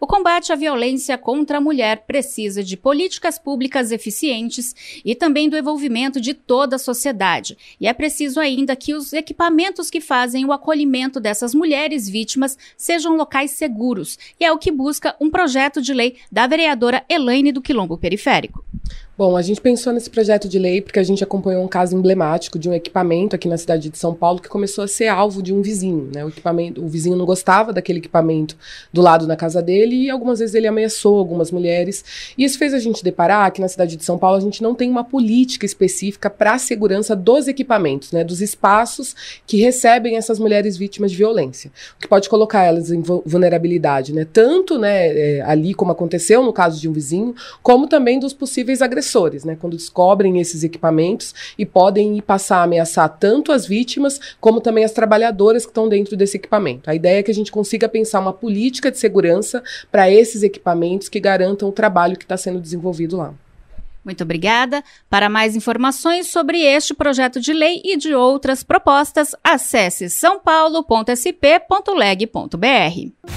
O combate à violência contra a mulher precisa de políticas públicas eficientes e também do envolvimento de toda a sociedade. E é preciso ainda que os equipamentos que fazem o acolhimento dessas mulheres vítimas sejam locais seguros. E é o que busca um projeto de lei da vereadora Elaine do Quilombo Periférico. Bom, a gente pensou nesse projeto de lei porque a gente acompanhou um caso emblemático de um equipamento aqui na cidade de São Paulo que começou a ser alvo de um vizinho, né? O equipamento, o vizinho não gostava daquele equipamento do lado da casa dele e algumas vezes ele ameaçou algumas mulheres. E isso fez a gente deparar que na cidade de São Paulo a gente não tem uma política específica para a segurança dos equipamentos, né? Dos espaços que recebem essas mulheres vítimas de violência, o que pode colocar elas em vulnerabilidade, né? Tanto, né, é, ali como aconteceu no caso de um vizinho, como também dos possíveis agressores agressores, né? Quando descobrem esses equipamentos e podem passar a ameaçar tanto as vítimas como também as trabalhadoras que estão dentro desse equipamento. A ideia é que a gente consiga pensar uma política de segurança para esses equipamentos que garantam o trabalho que está sendo desenvolvido lá. Muito obrigada. Para mais informações sobre este projeto de lei e de outras propostas, acesse sãopaulo.sp.leg.br.